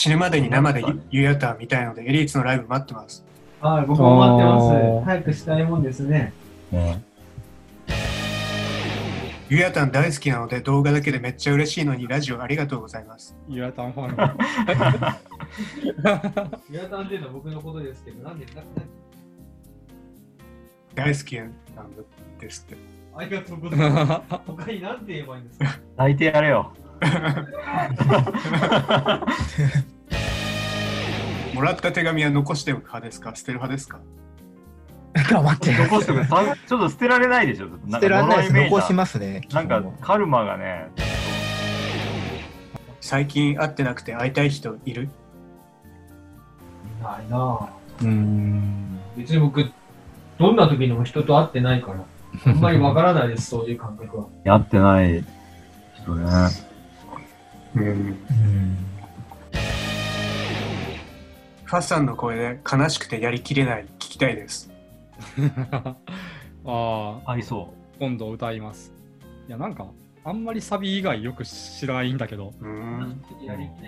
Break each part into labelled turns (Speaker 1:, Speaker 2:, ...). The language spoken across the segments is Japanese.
Speaker 1: 死ぬまでに生でゆうやたん見たいので、エリーツのライブ待ってます。
Speaker 2: はい、僕も待って
Speaker 3: あ
Speaker 2: ま
Speaker 3: ー
Speaker 2: す。早くしたいもんですね。
Speaker 4: ね
Speaker 1: ゆうやたん大好きなので、動画だけでめっちゃ嬉しいのに、ラジオありがとうございます。
Speaker 3: ゆらたんファン。
Speaker 2: 岩田っていうのは僕のことですけど、なんで、なな
Speaker 1: 大好きなんですって。
Speaker 2: ありがとうございます。他に何て言えばいいんですか？
Speaker 4: 抱いてやれよ。
Speaker 1: もらった手紙は残しておく派ですか？捨てる派ですか？
Speaker 5: 頑張って。
Speaker 4: 残してくれ。さちょっと捨てられないでしょ。
Speaker 5: 捨てられないです。残しますね。
Speaker 4: なんかカルマがね、
Speaker 1: 最近会ってなくて会いたい人いる？
Speaker 2: ないなぁ。
Speaker 3: うーん。
Speaker 2: 別に僕、どんな時にも人と会ってないから、あんまりわからないです、そういう感覚は。
Speaker 4: やってない人ね。
Speaker 1: うん。
Speaker 5: うん。
Speaker 1: ファッさんの声で悲しくてやりきれない聞きたいです。
Speaker 3: ああ、
Speaker 4: 合いそ
Speaker 3: 今度歌います。いや、なんか、あんまりサビ以外よく知らないんだけど、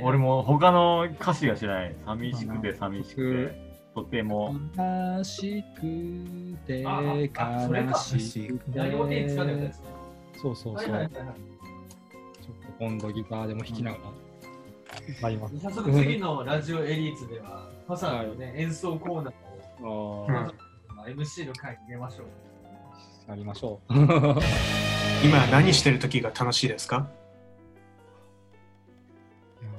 Speaker 4: 俺も他の歌詞が知らない。寂しくて寂しくて、とても。
Speaker 3: 悲しくて
Speaker 2: あああそれか
Speaker 3: 悲しくて。そうそうそう。今度ギターでも弾きながら歌います。
Speaker 2: 早速次のラジオエリーツでは、ファサのね、演奏コーナーを、MC の回に入れましょう。
Speaker 3: あ、やりましょう。
Speaker 1: 今何してる時が楽しいですか？
Speaker 3: いや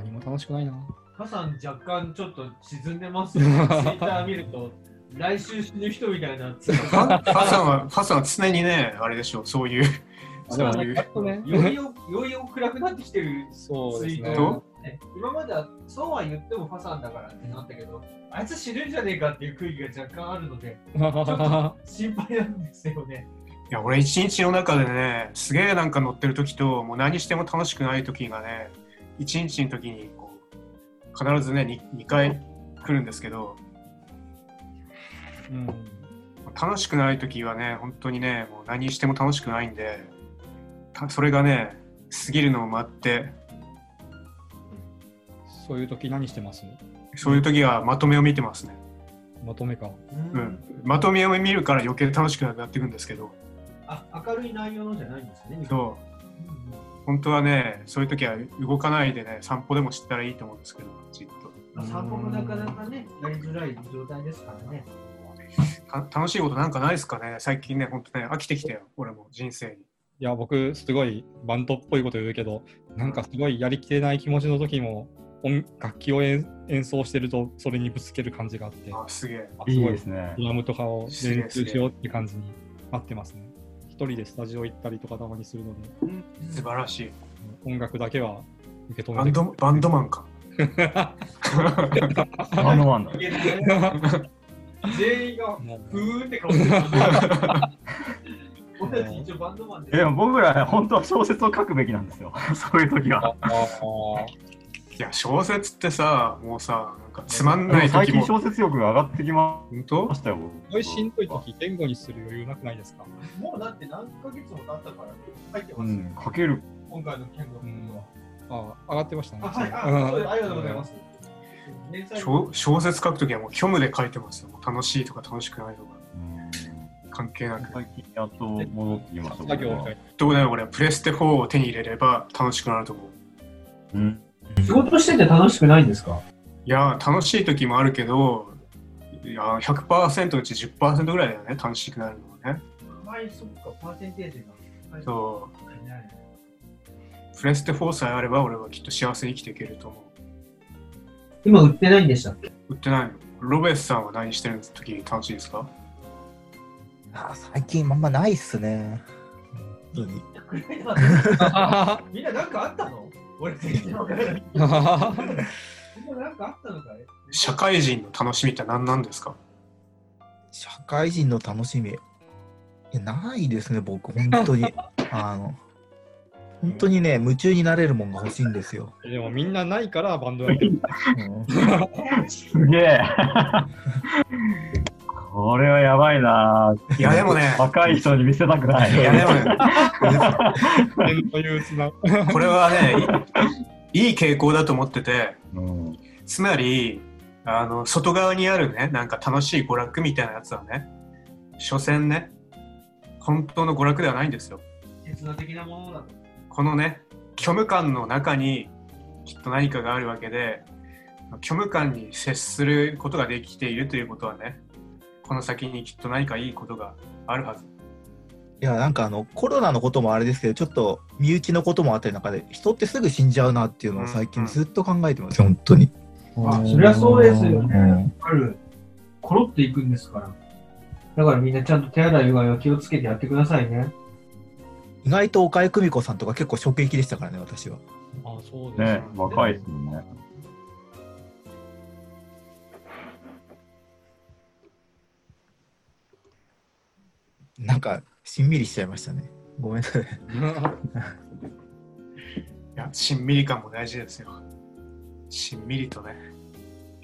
Speaker 3: ー何も楽しくないな。
Speaker 2: ファさん若干ちょっと沈んでますよね。ツイッター見ると、来週死ぬ人みたいな。
Speaker 1: フさんは、ファさんは常にね、あれでしょう、そういう、そういう
Speaker 3: やっとね
Speaker 2: ト、よりよよりよ暗くなってきてる。
Speaker 3: そうですね。
Speaker 1: と
Speaker 2: ね今まではそうは言ってもファさんだからってなったけど、あいつ死ぬんじゃねえかっていう空気が若干あるので、ちょっと心配なんですよね。
Speaker 1: いや、俺一日の中でね、すげえなんか乗ってる時と、もう何しても楽しくない時がね、一日の時にこう、必ずね、2, 回来るんですけど、
Speaker 3: うん。
Speaker 1: 楽しくない時はね、本当にね、もう何しても楽しくないんで、たそれがね、過ぎるのを待って、
Speaker 3: そういう時何してます？
Speaker 1: そういう時はまとめを見てますね。
Speaker 3: まとめか。
Speaker 1: うん。まとめを見るから余計楽しくなっていくんですけど、
Speaker 2: あ明るい内容のじゃないんですね。
Speaker 1: そう、
Speaker 2: うんうん
Speaker 1: 本当はね、そういう時は動かないでね、散歩でもしたらいいと思うんですけど、じっと。
Speaker 2: まあ散歩もなかなかね、やりづらい状態ですからね。
Speaker 1: た楽しいことなんかないですかね最近ね、本当ね、飽きてきたよ、俺も人生に。
Speaker 3: いや、僕、すごいバンドっぽいこと言うけど、なんかすごいやりきれない気持ちの時も、音楽器を演演奏してると、それにぶつける感じがあって、
Speaker 1: あ、すげえ。
Speaker 4: いい
Speaker 3: あすごい
Speaker 4: ですね
Speaker 3: ド。ラムとかを練習しようって感じになってますね。一人でスタジオ行ったりとかたまにするので、
Speaker 1: 素晴らしい。
Speaker 3: 音楽だけは受け止めて
Speaker 1: バンドバンドマンか。
Speaker 4: バンドマンだ。
Speaker 2: 全員が
Speaker 3: もう
Speaker 2: ふーんって顔してる。俺たち一応バンドマンで
Speaker 4: でも僕ら本当は小説を書くべきなんですよ。そういう時は。
Speaker 3: あ
Speaker 1: いや、小説ってさ、もうさ、なんかつまんない時も。
Speaker 4: 最近小説力が上がってきま
Speaker 1: 本当？
Speaker 4: したよ。
Speaker 3: すごいしんどい時、言語にする余裕なくないですか？
Speaker 2: もうだって何ヶ月も経ったから入ってますよ、
Speaker 4: うん、書ける。
Speaker 2: 今回の件の
Speaker 3: うんあ上がってましたね。
Speaker 2: あ、はい、あ、ありがとうございます。
Speaker 1: 小小説書くときはもう虚無で書いてますよ。楽しいとか楽しくないとか
Speaker 4: うん
Speaker 1: 関係なく。
Speaker 4: 最近やっと戻ってきました。
Speaker 1: どうだよ、俺、プレステ4を手に入れれば楽しくなると思う。
Speaker 4: うん。
Speaker 2: 仕事してて楽しくないんですか？
Speaker 1: いや、楽しい時もあるけど、いや、100%のうち10%ぐらいだよね、楽しくなるのはね。
Speaker 2: はい、そっか、パーセンテージが。
Speaker 1: そう
Speaker 2: ね
Speaker 1: プレステ4さえあれば俺はきっと幸せに生きていけると思う。
Speaker 2: 今売ってないんでしたっけ？
Speaker 1: 売ってないのロベスさんは何してる時楽しいですか？
Speaker 5: あ最近あんまないっすね。本当に。
Speaker 2: みんななんかあったの？俺全然わからない。みんななんかあったのかい？
Speaker 1: 社会人の楽しみって何なんですか？
Speaker 5: 社会人の楽しみ。いやないですね、僕、本当に。あの、本当にね、夢中になれるもんが欲しいんですよ。
Speaker 3: でもみんなないからバンドやってる。
Speaker 5: うん
Speaker 4: すげえ。これはやばいな。
Speaker 1: いやでもね
Speaker 4: 若い人に見せたくない。
Speaker 1: いやでもね、
Speaker 3: 変というつな。
Speaker 1: これはね、いい傾向だと思ってて、
Speaker 4: うん。
Speaker 1: つまり、あの、外側にあるね、なんか楽しい娯楽みたいなやつはね、所詮ね、本当の娯楽ではないんですよ。
Speaker 2: 刹那的なものだと。
Speaker 1: このね、虚無感の中にきっと何かがあるわけで、虚無感に接することができているということはね、この先にきっと何かいいことがあるはず。
Speaker 5: いや、なんかあの、コロナのこともあれですけど、ちょっと身内のこともあったり中で、人ってすぐ死んじゃうなっていうのを最近ずっと考えてますよ、本当に。
Speaker 2: あそりゃそうですよ
Speaker 5: う
Speaker 2: ね。
Speaker 5: ん。
Speaker 2: ある。コロっていくんですから。だからみんなちゃんと手洗いうがいは気をつけてやってくださいね。
Speaker 5: 意外と岡井久美子さんとか結構衝撃でしたからね、私は。
Speaker 3: あ、そうです
Speaker 4: ね、若いですもんね。
Speaker 5: なんか、しんみりしちゃいましたね。ごめんなさい。
Speaker 1: いや、しんみり感も大事ですよ。しんみりとね、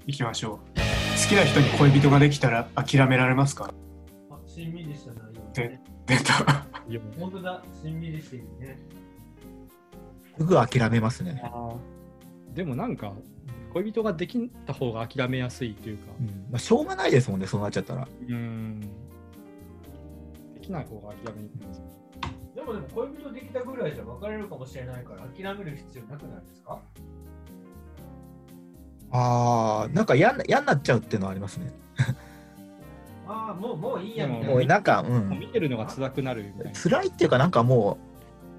Speaker 1: 行きましょう。好きな人に恋人ができたら諦められますか？
Speaker 2: あ、しんみりした内容、
Speaker 1: で出た。
Speaker 3: いや
Speaker 2: 本当だ、しんみりしているね。
Speaker 5: すぐ諦めますね。
Speaker 3: でもなんか、恋人ができた方が諦めやすいというか、
Speaker 5: うんまあ、しょうがないですもんね、そうなっちゃったら。
Speaker 3: うん。できない方が諦めにくいんですよ。
Speaker 2: でもでも恋人できたぐらいじゃ別れるかもしれないから諦める必要なくないですか？
Speaker 5: ああ、なんか嫌な嫌になっちゃうっていうのはありますね。
Speaker 2: ああ、もうもういいやみたいな。
Speaker 5: もうなんか、うん。
Speaker 3: 見てるのが辛くなるみたいな。
Speaker 5: 辛いっていうか、なんかも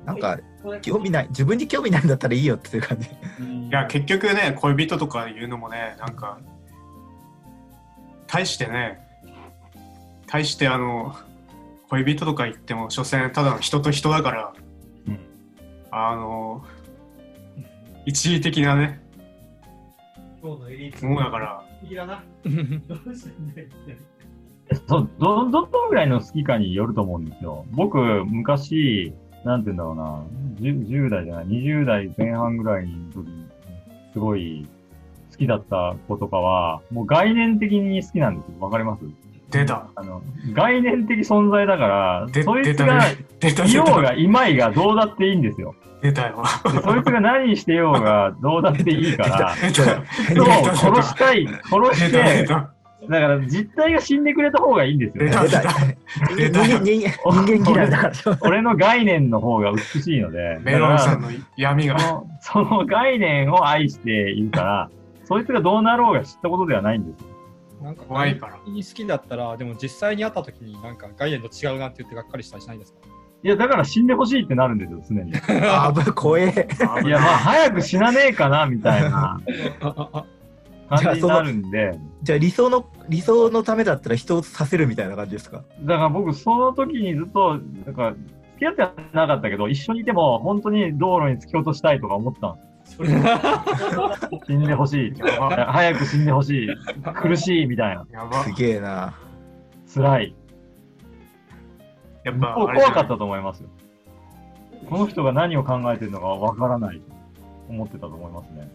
Speaker 5: う、なんか、興味ない、自分に興味ないんだったらいいよっていう感じ。
Speaker 3: い
Speaker 1: いや、結局ね、恋人とか言うのもね、なんか、大してね、大してあの、恋人とか言っても、所詮ただの人と人だから、
Speaker 4: うん
Speaker 1: あの、一時的なね、
Speaker 2: 今日のエリート。
Speaker 1: ものだから、
Speaker 2: いらな。どうしたんだよって。
Speaker 4: ど、ど、どのぐらいの好きかによると思うんですよ。僕、昔、なんて言うんだろうな、10, 10代じゃない、20代前半ぐらいの時に、すごい好きだった子とかは、もう概念的に好きなんですよ。わかります？
Speaker 1: 出た。
Speaker 4: あの、概念的存在だから
Speaker 1: で、
Speaker 4: そいつが
Speaker 1: ね。出た、出
Speaker 4: いようが
Speaker 1: た。
Speaker 4: いまいがどうだっていいんですよ。
Speaker 1: 出たよ。
Speaker 4: でそいつが何してようがどうだっていいから、
Speaker 1: 出た。
Speaker 4: 人を殺したい、殺し
Speaker 1: 出た、出
Speaker 4: て、
Speaker 1: た。
Speaker 4: だから実体が死んでくれた方がいいんですよね。
Speaker 1: 出た
Speaker 5: 出た人間人間人間嫌いだから。
Speaker 4: 俺の概念の方が美しいので、
Speaker 1: メロンさん
Speaker 4: だ
Speaker 1: の闇が。
Speaker 4: からそのその概念を愛しているから、そいつがどうなろうが知ったことではないんですよ。
Speaker 3: なんか
Speaker 1: 怖いから。
Speaker 3: 好きだったら、でも実際に会った時になんか概念と違うなって言ってがっかりしたりしないんですか？
Speaker 4: いや、だから死んでほしいってなるんですよ、常に。
Speaker 5: あぶ、怖え。
Speaker 4: いや、まあ、早く死なねえかな、みたいな。感じになるんで、
Speaker 5: じゃあ理想の、理想のためだったら人をさせるみたいな感じですか？
Speaker 4: だから僕、その時にずっと、なんか、付き合ってはなかったけど、一緒にいても、本当に道路に突き落としたいとか思ってたんです死んでほしい。早く死んでほしい。苦しい、みたいな。
Speaker 1: やば
Speaker 5: す。げえな。
Speaker 4: 辛い。
Speaker 1: やっぱ、
Speaker 4: 怖かったと思いますよ。この人が何を考えてるのかわからないと思ってたと思いますね。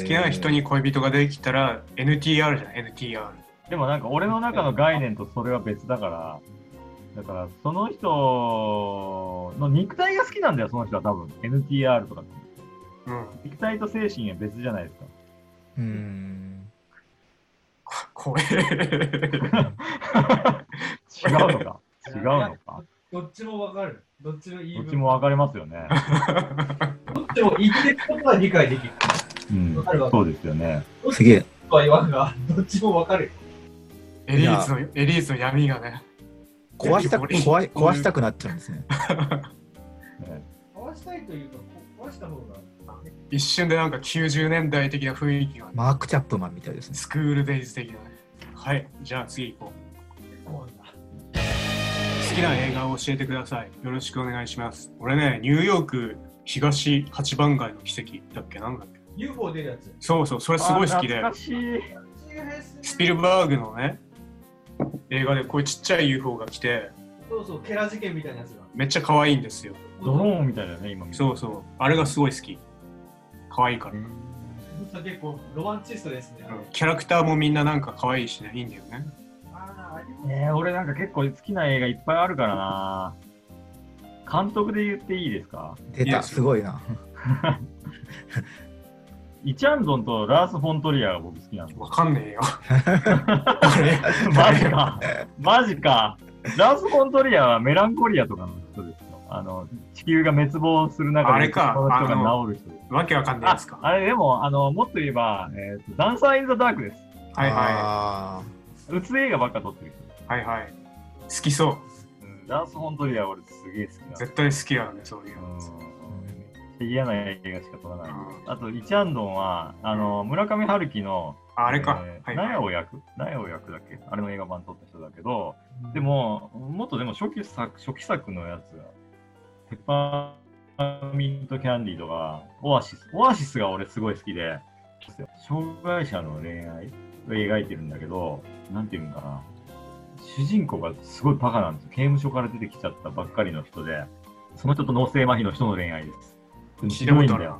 Speaker 1: 好きな人に恋人ができたら NTR じゃない ?NTR。
Speaker 4: でもなんか俺の中の概念とそれは別だから、だからその人の肉体が好きなんだよ、その人は多分。NTR とかって。
Speaker 1: うん。
Speaker 4: 肉体と精神は別じゃないですか。
Speaker 5: うーん。
Speaker 1: 怖え。
Speaker 4: 違うのか？違うのか？
Speaker 2: どっちもわかる。どっちの言い分
Speaker 4: どっちもわかりますよね。
Speaker 2: どっちも言ってることは理解できる。
Speaker 4: うん。そうですよね。
Speaker 5: すげえ。
Speaker 2: とは言わんが、どっちもわかる。
Speaker 1: エリーツの、エリーツの闇がね。
Speaker 5: 壊したく、壊い壊したくなっちゃうんですね。
Speaker 4: ね
Speaker 2: 壊したいというか、壊した方が。
Speaker 1: 一瞬でなんか90年代的な雰囲気が、
Speaker 5: マーク・チャップマンみたいですね。
Speaker 1: スクールデイズ的なね。はい、じゃあ次行こう。好きな映画を教えてください。よろしくお願いします。俺ね、ニューヨーク東八番街の奇跡だっけ？なんだっけ
Speaker 2: ？UFO 出るやつ。
Speaker 1: そうそう、それすごい好きで
Speaker 4: あ、懐かしい。
Speaker 1: スピルバーグのね、映画でこういうちっちゃい UFO が来て、
Speaker 2: そうそう、ケラ事件みたいなやつが。
Speaker 1: めっちゃ可愛いんですよ。
Speaker 4: ドローンみたいだよね、今
Speaker 1: そうそう、あれがすごい好き。可愛いから。
Speaker 2: 結構ロマンチストですね。
Speaker 1: うんキャラクターもみんななんか可愛いしね、いいんだよね。
Speaker 4: えー、俺なんか結構好きな映画いっぱいあるからな監督で言っていいですか？
Speaker 5: 出た、
Speaker 1: す
Speaker 5: ごいな。
Speaker 4: イチャンドンとラース・フォントリアが僕好きなんです。
Speaker 1: わかんねえよ。
Speaker 4: マジか。マジか。ラース・フォントリアはメランコリアとかの人ですよ。あの、地球が滅亡する中で、
Speaker 1: あれか
Speaker 4: その人が治る人。
Speaker 1: わけわかんない
Speaker 4: あ
Speaker 1: ですか？
Speaker 4: あれでも、あの、もっと言えば、えーと、ダンサー・イン・ザ・ダークです。
Speaker 1: はいは
Speaker 5: あ
Speaker 4: うつ映画ばっか撮ってる人。
Speaker 1: はいはい。好きそう。
Speaker 4: うんラース・フォントリアは俺すげえ好きだ。
Speaker 1: 絶対好きだよね、そういうの。
Speaker 4: うん嫌な映画しか撮らない。
Speaker 1: うん
Speaker 4: あと、イチャンドンは、あの、村上春樹の、
Speaker 1: ああれか。
Speaker 4: えー
Speaker 1: はい
Speaker 4: ナヤを役？ナヤを役だっけ？あれの映画版撮った人だけど、でも、もっとでも初期作初期作のやつが、ペッパーミントキャンディーとか、オアシス。オアシスが俺すごい好きで、障害者の恋愛を描いてるんだけど、なんていうんかな。主人公がすごいバカなんですよ。刑務所から出てきちゃったばっかりの人で、その人と脳性麻痺の人の恋愛です。ひどいんだよ。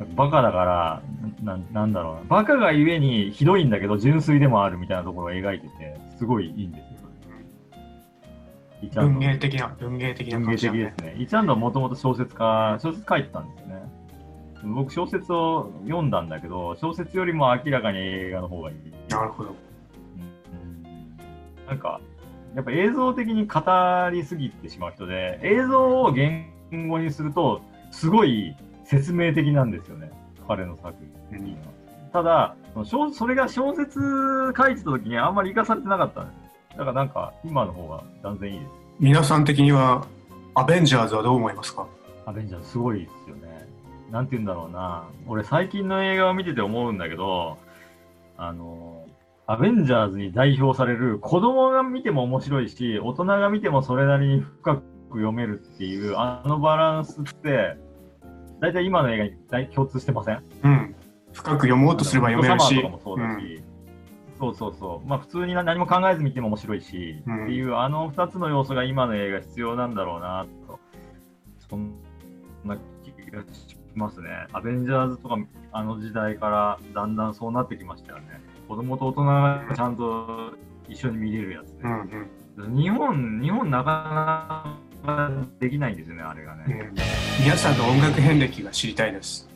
Speaker 4: うん、バカだからな、なんだろうな。バカがゆえにひどいんだけど、純粋でもあるみたいなところを描いてて、すごいいいんですよ。
Speaker 1: 文芸的な、文芸的な
Speaker 4: 文芸
Speaker 1: 感じだね
Speaker 4: 的ですね。イチャンドンはもともと小説家、小説書いてたんですよね。僕小説を読んだんだけど、小説よりも明らかに映画の方がいい。
Speaker 1: なるほど。
Speaker 4: うんなんか、やっぱ映像的に語りすぎてしまう人で、映像を言語にすると、すごい説明的なんですよね、彼の作品は。ただ、その小それが小説書いてた時にあんまり活かされてなかったんです。だからなんか、今の方が断然いいです。
Speaker 1: 皆さん的には、アベンジャーズはどう思いますか？
Speaker 4: アベンジャーズすごいですよね。なんて言うんだろうな。俺最近の映画を見てて思うんだけど、あの、アベンジャーズに代表される子供が見ても面白いし、大人が見てもそれなりに深く読めるっていう、あのバランスって、大体今の映画に大共通してません？
Speaker 1: うん。深く読もうとすれば読めるし。
Speaker 4: サマーとかもそうだし、そうそうそう。まあ普通に何も考えず見ても面白いし、
Speaker 1: うん
Speaker 4: っていうあの二つの要素が今の映画必要なんだろうなと。そんな気がしますね。アベンジャーズとかあの時代からだんだんそうなってきましたよね。子供と大人がちゃんと一緒に見れるやつ
Speaker 1: うん
Speaker 4: ね。
Speaker 1: うん
Speaker 4: 日本、日本なかなかできないんですよね、あれが
Speaker 1: う
Speaker 4: ね。
Speaker 1: ん皆さんの音楽遍歴が知りたいです。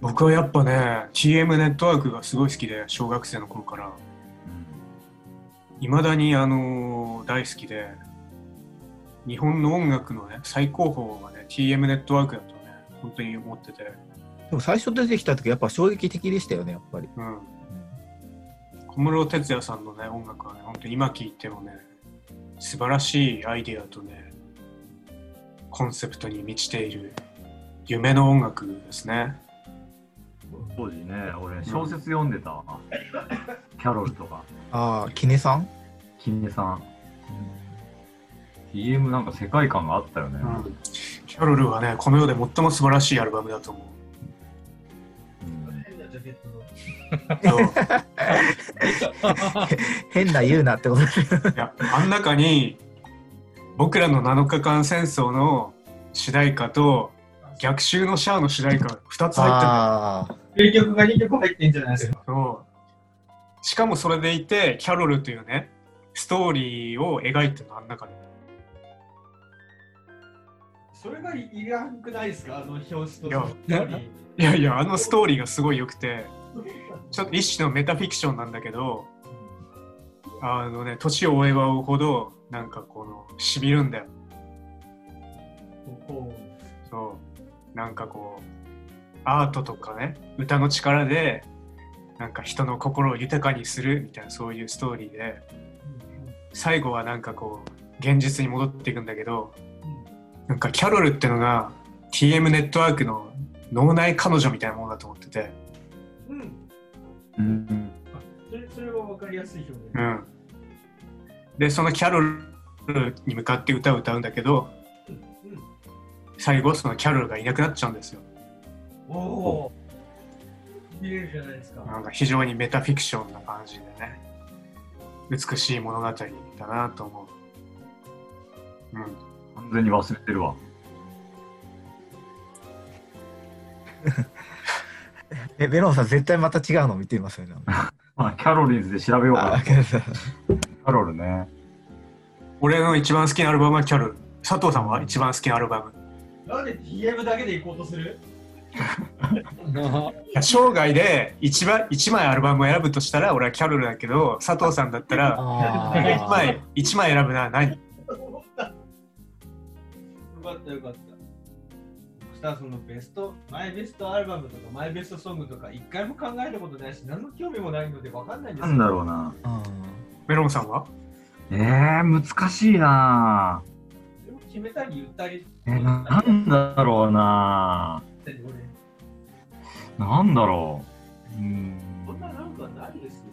Speaker 1: 僕はやっぱね、TM ネットワークがすごい好きで、小学生の頃から。いまだにあの大好きで、日本の音楽のね、最高峰はね、TM ネットワークだとね、本当に思ってて。
Speaker 5: でも最初出てきた時やっぱ衝撃的でしたよね、やっぱり。
Speaker 1: うん。小室哲哉さんのね、音楽はね、本当に今聴いてもね、素晴らしいアイディアとね、コンセプトに満ちている夢の音楽ですね。
Speaker 4: 当時ね、俺小説読んでたわ。キャロルとか、
Speaker 5: ああ、キネさん、
Speaker 4: キネさん。TM なんか世界観があったよね。
Speaker 1: うん。キャロルはね、この世で最も素晴らしいアルバムだと思う。
Speaker 4: うん
Speaker 2: 変なジャケットの。
Speaker 1: そう
Speaker 5: 変な言うなってこと。
Speaker 1: いや、あん中に、僕らの7日間戦争の主題歌と、逆襲のシャアの主題歌が2つ入ってる
Speaker 2: 名曲が2曲入ってんじゃないですか。
Speaker 1: そうしかもそれでいて、キャロルというね、ストーリーを描いてるの、あん中で。
Speaker 2: それがいらんくないですか？あの表紙と
Speaker 1: いや いやいや、あのストーリーがすごい良くて、ちょっと一種のメタフィクションなんだけど、あのね、年を追えば追うほど、なんかこの、しみるんだよ。
Speaker 2: こ
Speaker 1: そう。なんかこう、アートとかね、歌の力で、なんか人の心を豊かにするみたいなそういうストーリーで、最後はなんかこう、現実に戻っていくんだけど、なんかキャロルってのが TM ネットワークの脳内彼女みたいなものだと思ってて、
Speaker 2: ううん。それそれは分かりやすい表現。
Speaker 1: うん。で、そのキャロルに向かって歌を歌うんだけど、
Speaker 2: うん
Speaker 1: 最後そのキャロルがいなくなっちゃうんですよ。
Speaker 2: おお。見れるじゃないですか。
Speaker 1: なんか非常にメタフィクションな感じでね、美しい物語だなと思う。うん。
Speaker 4: 完全に忘れてるわ。
Speaker 5: え、ベロンさん絶対また違うの見てますよね。
Speaker 4: まあ、キャロリーズで調べようかな。
Speaker 5: あ
Speaker 4: キャロルね。
Speaker 1: 俺の一番好きなアルバムはキャロル。佐藤さんは一番好きなアルバム。
Speaker 2: なんで TM だけで行こうとする
Speaker 1: 生涯で一番一枚アルバムを選ぶとしたら俺はキャロルだけど佐藤さんだったら
Speaker 5: あ
Speaker 1: 1
Speaker 5: ー
Speaker 1: 枚一枚選ぶな。何？
Speaker 2: よかったよかった。そしたらそのベスト、マイベストアルバムとかマイベストソングとか一回も考えたことないし、何の興味もないので分かんないんです
Speaker 4: なんだろうな。
Speaker 5: あ
Speaker 1: メロンさんは？
Speaker 4: えー、難しいな。
Speaker 2: 決めたり言ったり。
Speaker 4: え、ななんだろうななんだろう。うーん
Speaker 2: そんななんかないです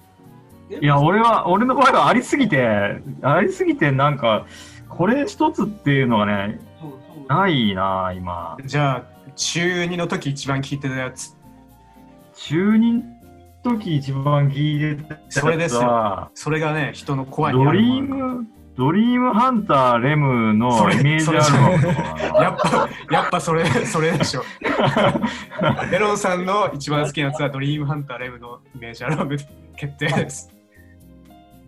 Speaker 2: よ。
Speaker 4: いや、俺は、俺の場合はありすぎて、ありすぎて、なんか、これ一つっていうのがね。ないな今。
Speaker 1: じゃあ中2の時一番聴いてたやつ
Speaker 4: 中二の時一番聞いてたやつは
Speaker 1: それですよそれがね人のコアにあ
Speaker 4: ドリーム、ドリームハンターレムのイメージアルバムとか
Speaker 1: やっぱやっぱそれそれでしょ。メロンさんの一番好きなやつはドリームハンターレムのイメージアルバムで決定です。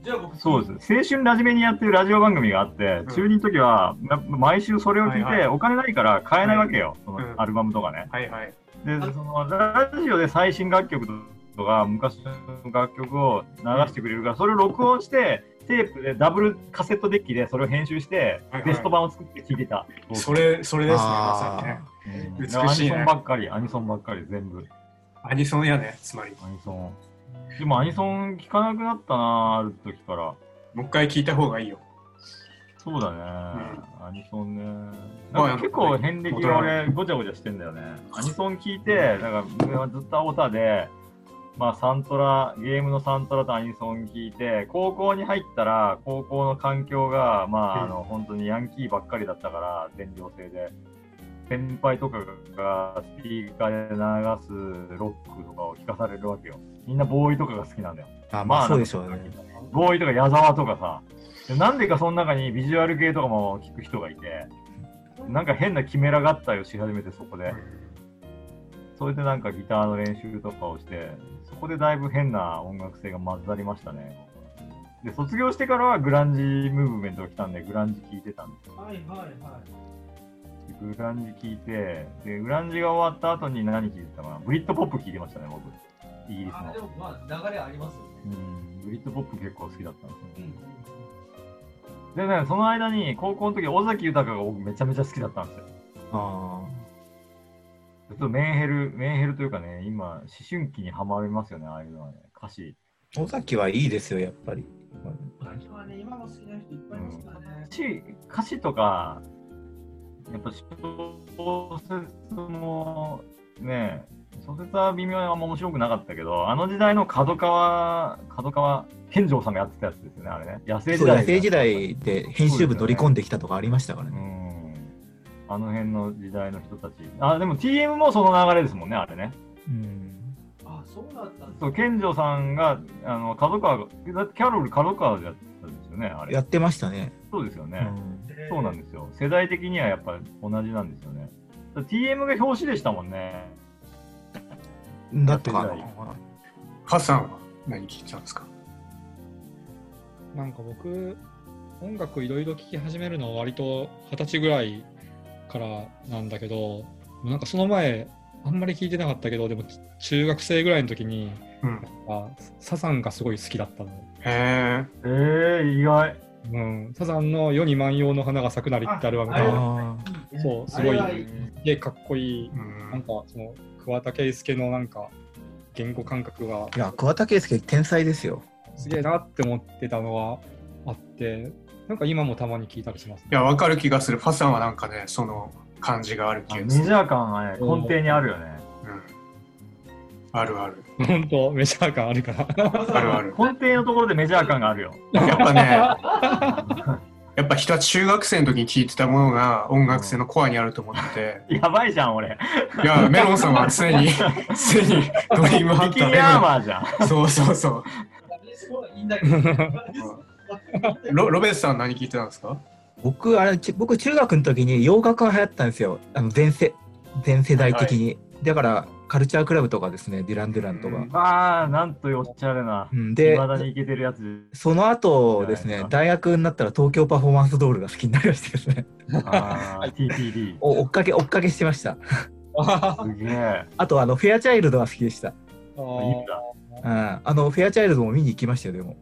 Speaker 2: じゃあ僕、
Speaker 4: そうです。青春ラジメにやってるラジオ番組があって、
Speaker 1: ん。
Speaker 4: 中二の時は、毎週それを聞いて、
Speaker 1: はいはい。
Speaker 4: お金ないから買えないわけよ、そ
Speaker 1: うん。
Speaker 4: のアルバムとかね。
Speaker 1: はいはい。
Speaker 4: で、そのラジオで最新楽曲とか、昔の楽曲を流してくれるから、それを録音して、テープでダブルカセットデッキでそれを編集して
Speaker 1: はいはい、
Speaker 4: ベスト版を作って聴いてた。
Speaker 1: それそれですねまさにね
Speaker 4: うん
Speaker 1: 美しいね
Speaker 4: アニソンばっかり、アニソンばっかり、全部。
Speaker 1: アニソンやねつまり
Speaker 4: アニソン。でもアニソン聴かなくなったな、ある時から。
Speaker 1: もう一回聞いた方がいいよ
Speaker 4: そうだね、アニソンね。
Speaker 1: まあ
Speaker 4: なんか結構遍歴が俺ごちゃごちゃしてんだよね。アニソン聞いて、だから俺はずっとオタで、まあサントラ、ゲームのサントラとアニソン聞いて、高校に入ったら高校の環境が、まああの本当にヤンキーばっかりだったから、全寮制で。先輩とかがスピーカーで流すロックとかを聞かされるわけよ。みんなボーイとかが好きなんだよ。
Speaker 5: あまあそうでしょうね。
Speaker 4: ボーイとか矢沢とかさ、でなんでかその中にビジュアル系とかも聞く人がいて、なんか変なキメラ合体をし始めてそこで、それでなんかギターの練習とかをして、そこでだいぶ変な音楽性が混ざりましたね。で、卒業してからはグランジムーブメントが来たんで、グランジ聴いてたんですよ。
Speaker 2: はいはいはい。
Speaker 4: グランジ聴いて、で、グランジが終わった後に何聴いてたかなブリッドポップ聴いてましたね、僕。イギリスの
Speaker 2: あで。もまあ流れありますよね。
Speaker 4: うん、ブリッドポップ結構好きだったんですよね。
Speaker 2: うん
Speaker 4: でね、その間に高校の時、尾崎豊が僕めちゃめちゃ好きだったんですよ。
Speaker 5: あ
Speaker 4: ちょっとメンヘル、メンヘルというかね、今、思春期にはまりますよね、ああいうのはね、歌詞。
Speaker 5: あ。尾崎はいいですよ、やっぱり。
Speaker 2: 私はね、今も好きな人いっぱいいますからね
Speaker 4: 歌。詞歌詞とか、やっぱ小説もね、小説は微妙にあんま面白くなかったけど、あの時代の角川、角川健丈さんがやってたやつですよね、あれね。野生時代。
Speaker 5: 野生時代で編集部乗り込んできたとかありましたから
Speaker 4: う
Speaker 5: ね。
Speaker 4: ん。あの辺の時代の人たち。あ、でも TM もその流れですもんね、あれね。
Speaker 5: うん。
Speaker 2: あ、そうだったんだ。
Speaker 4: そう、健丈さんが、あの、角川が、だってキャロル角川でやってたんですよね、あれ。
Speaker 5: やってましたね。
Speaker 4: そうですよね。
Speaker 5: うん
Speaker 4: そうなんですよ。世代的にはやっぱ同じなんですよね。だ TM が表紙でしたもんね。
Speaker 5: だっ
Speaker 4: てみ。
Speaker 1: ハッサンは何聞いてたんですか？
Speaker 3: なんか僕、音楽いろいろ聴き始めるのは割と二十歳ぐらいからなんだけど、なんかその前、あんまり聴いてなかったけど、でも中学生ぐらいの時に、
Speaker 1: うん
Speaker 3: あサザンがすごい好きだったの。
Speaker 1: へえ
Speaker 4: えー、意外。
Speaker 3: うん、サザンの世に万葉の花が咲くなりってアルバムが、
Speaker 5: あ
Speaker 3: そう、すごいでかっこいい、
Speaker 1: うん
Speaker 3: なんかその桑田佳祐のなんか言語感覚が
Speaker 5: あ。いや、桑田佳祐天才ですよ。
Speaker 3: すげえなって思ってたのはあって、なんか今もたまに聞いたりします、
Speaker 1: いやわかる気がするファッサンはなんかねその感じがある気がする、
Speaker 4: メジャー感がね、根底にあるよね。
Speaker 1: うん、あるある
Speaker 3: 本当メジャー感あるから。
Speaker 1: あるある
Speaker 4: 根底のところでメジャー感があるよ。
Speaker 1: やっぱね やっぱ人は中学生の時に聴いてたものが音楽性のコアにあると思ってて
Speaker 4: やばいじゃん、俺。
Speaker 1: いやメロンさんは常に 常にドリームハンタ
Speaker 4: ビキニアー
Speaker 1: ー
Speaker 4: マーじゃん。
Speaker 1: でそうそうそう
Speaker 2: そういいんだけど。
Speaker 1: ロロベスさん何聞いてたんですか？
Speaker 5: 僕、あれ、ち僕、中学の時に洋楽が流行ったんですよ。あの全世全世代的に。だから、カルチャークラブとかですね、デュラン・デュランとか。
Speaker 1: うん
Speaker 4: ああ、なんとおっちゃれな。
Speaker 5: うん、
Speaker 4: い
Speaker 5: で、
Speaker 4: まだにいけてるやつ。
Speaker 5: その後ですね大学になったら東京パフォーマンスドールが好きになりましてですね、
Speaker 4: ああ、TTD。
Speaker 5: お追っかけ、追っかけしてました。
Speaker 4: すげえ。
Speaker 5: あと、あの、フェアチャイルドが好きでした。
Speaker 3: あ
Speaker 4: いい
Speaker 3: ー
Speaker 4: んだ。
Speaker 5: うん、あの、フェアチャイルドも見に行きましたよ、でも。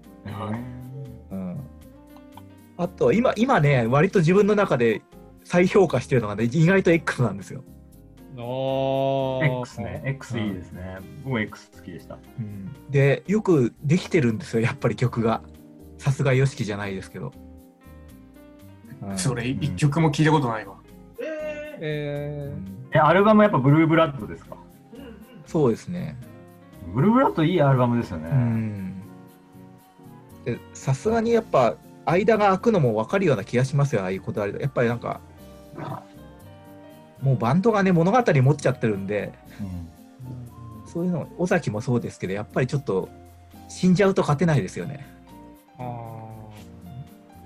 Speaker 5: あと、今、今ね、割と自分の中で再評価してるのがね、意外と X なんですよ。
Speaker 3: あ
Speaker 4: え
Speaker 3: ー
Speaker 4: X ね。X いいですね。僕も X 好きでした。
Speaker 5: うん、で、よくできてるんですよ、やっぱり曲が。さすが YOSHIKI じゃないですけど。うん
Speaker 1: それ一曲も聞いたことないわ。
Speaker 2: え
Speaker 3: え
Speaker 4: え、アルバムやっぱブルーブラッドですか？
Speaker 2: ーうんうん
Speaker 5: そうですね。
Speaker 4: ブルーブラッドいいアルバムですよね。
Speaker 5: うん。でさすがにやっぱ、間が空くのも分かるような気がしますよ、ああいうことあれやっぱりなんか、もうバンドがね、物語持っちゃってるんで、
Speaker 4: うん。
Speaker 5: そういうの、尾崎もそうですけど、やっぱりちょっと、死んじゃうと勝てないですよね。
Speaker 3: ー、あ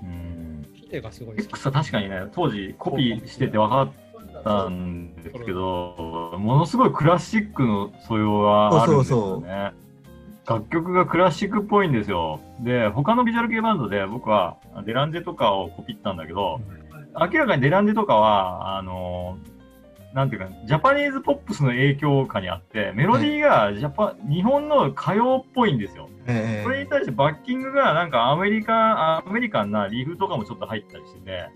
Speaker 4: うん。
Speaker 3: ーヒデがすごい
Speaker 4: 確かにね、当時コピーしてて分かったんですけど、ものすごいクラシックの素養があるんですよね。楽曲がクラシックっぽいんですよ。で、他のビジュアル系バンドで僕はデランジェとかをコピったんだけど、明らかにデランジェとかは、あの、なんていうか、ジャパニーズポップスの影響下にあって、メロディーがジャパ、日本の歌謡っぽいんですよ。
Speaker 5: え
Speaker 4: それに対してバッキングがなんかアメリカ、アメリカンなリフとかもちょっと入ったりしてて、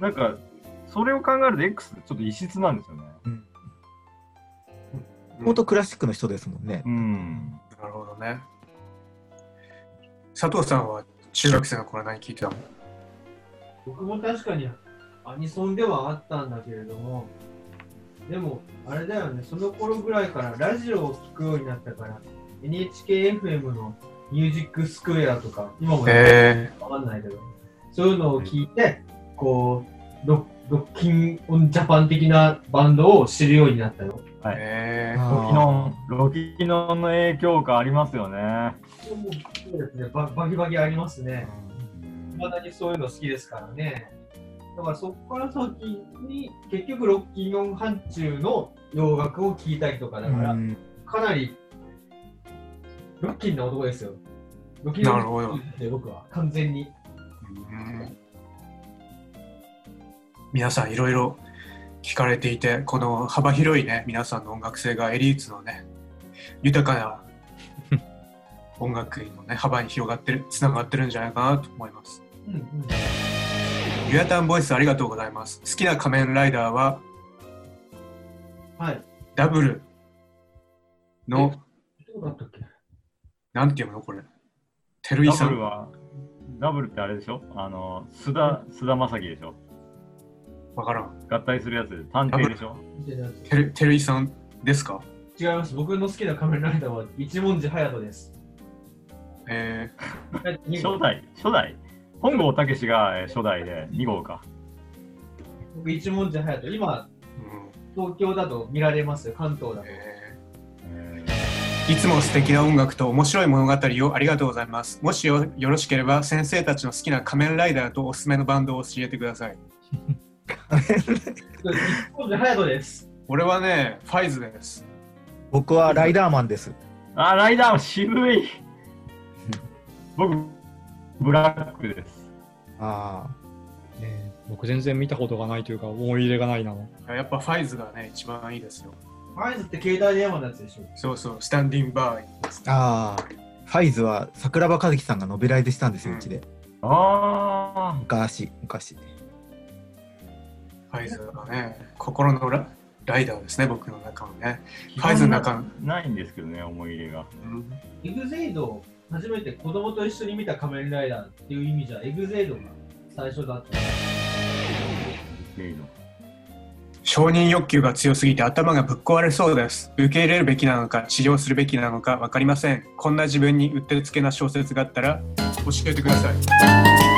Speaker 4: なんか、それを考えると X ってちょっと異質なんですよね。
Speaker 5: 本当クラシックの人ですもんね。
Speaker 4: うん。
Speaker 1: ね。佐藤さんは中学生の頃何聞いてたの？
Speaker 2: 僕も確かにアニソンではあったんだけれども、でも、あれだよね、その頃ぐらいからラジオを聞くようになったから、NHKFM のミュージックスクエアとか、今も
Speaker 1: え
Speaker 2: わかんないけど、そういうのを聞いて、こう、ロロッキンオンジャパン的なバンドを知るようになったよ。
Speaker 1: ー、
Speaker 4: はい
Speaker 1: え
Speaker 5: あ
Speaker 4: ロキノン、ロキノンの影響下ありますよね。
Speaker 2: そうですね、ババキバキありますね。
Speaker 4: うん
Speaker 2: まだにそういうの好きですからね。だからそこから先に結局ロッキンオン範疇の洋楽を聴いたりとかだから、
Speaker 5: うん
Speaker 2: かなりロッキンな男ですよ。ロッキンオン
Speaker 1: なるほど
Speaker 2: で僕は完全に。
Speaker 1: うん皆さんいろいろ聞かれていて、この幅広いね、皆さんの音楽性がエリーツのね、豊かな 音楽のね、幅に広がってる、つながってるんじゃないかなと思います。
Speaker 2: うんうん
Speaker 1: ユアタンボイスありがとうございます。好きな仮面ライダーは
Speaker 2: はい。
Speaker 1: ダブルの、
Speaker 2: どうだったっけ？
Speaker 1: なんていうのこれ？テルイ
Speaker 4: ダ
Speaker 1: さん。
Speaker 4: ブルは、ダブルってあれでしょ？あの、須田、須田正樹でしょ？
Speaker 1: わからん。
Speaker 4: 合体するやつ、探偵でしょ？
Speaker 2: 見てたやつ
Speaker 1: テルテルイさんですか？
Speaker 2: 違います。僕の好きな仮面ライダーは一文字隼人です。
Speaker 1: え
Speaker 4: 初代、初代。本郷武史がえー初代で2号か。
Speaker 2: 僕一文字隼人。今、
Speaker 1: ーうん
Speaker 2: 東京だと見られますよ。関東だと。
Speaker 1: え
Speaker 4: え
Speaker 1: ーいつも素敵な音楽と面白い物語をありがとうございます。もしよよろしければ先生たちの好きな仮面ライダーとおすすめのバンドを教えてください。俺はね、ファイズです。
Speaker 5: 僕はライダーマンです。
Speaker 4: ーあ、ライダー渋い。僕、ブラックです。
Speaker 5: あ
Speaker 3: ね僕全然見たことがないというか思い入れがないな
Speaker 1: やっぱファイズがね、一番いいですよ。
Speaker 2: ファイズって携帯電話のやつでしょ。
Speaker 1: そうそう、スタンディングバー。
Speaker 5: あ。ああ。ファイズは桜庭和樹さんがノベライズしたんですよ、
Speaker 1: うん
Speaker 5: うちで。
Speaker 4: あ
Speaker 5: 昔、昔。
Speaker 1: ファイズがね、心のラライダーですね、僕の中のね。
Speaker 4: あ。
Speaker 1: ファイズの中の。
Speaker 4: ないんですけどね、思い入れが。
Speaker 1: うん
Speaker 2: エグゼイドを初めて子供と一緒に見た仮面ライダーっていう意味じゃ、エグゼイドが最初だった。
Speaker 4: レイド
Speaker 1: 承認欲求が強すぎて頭がぶっ壊れそうです。受け入れるべきなのか治療するべきなのか分かりません。こんな自分にうってつけな小説があったら教えてください。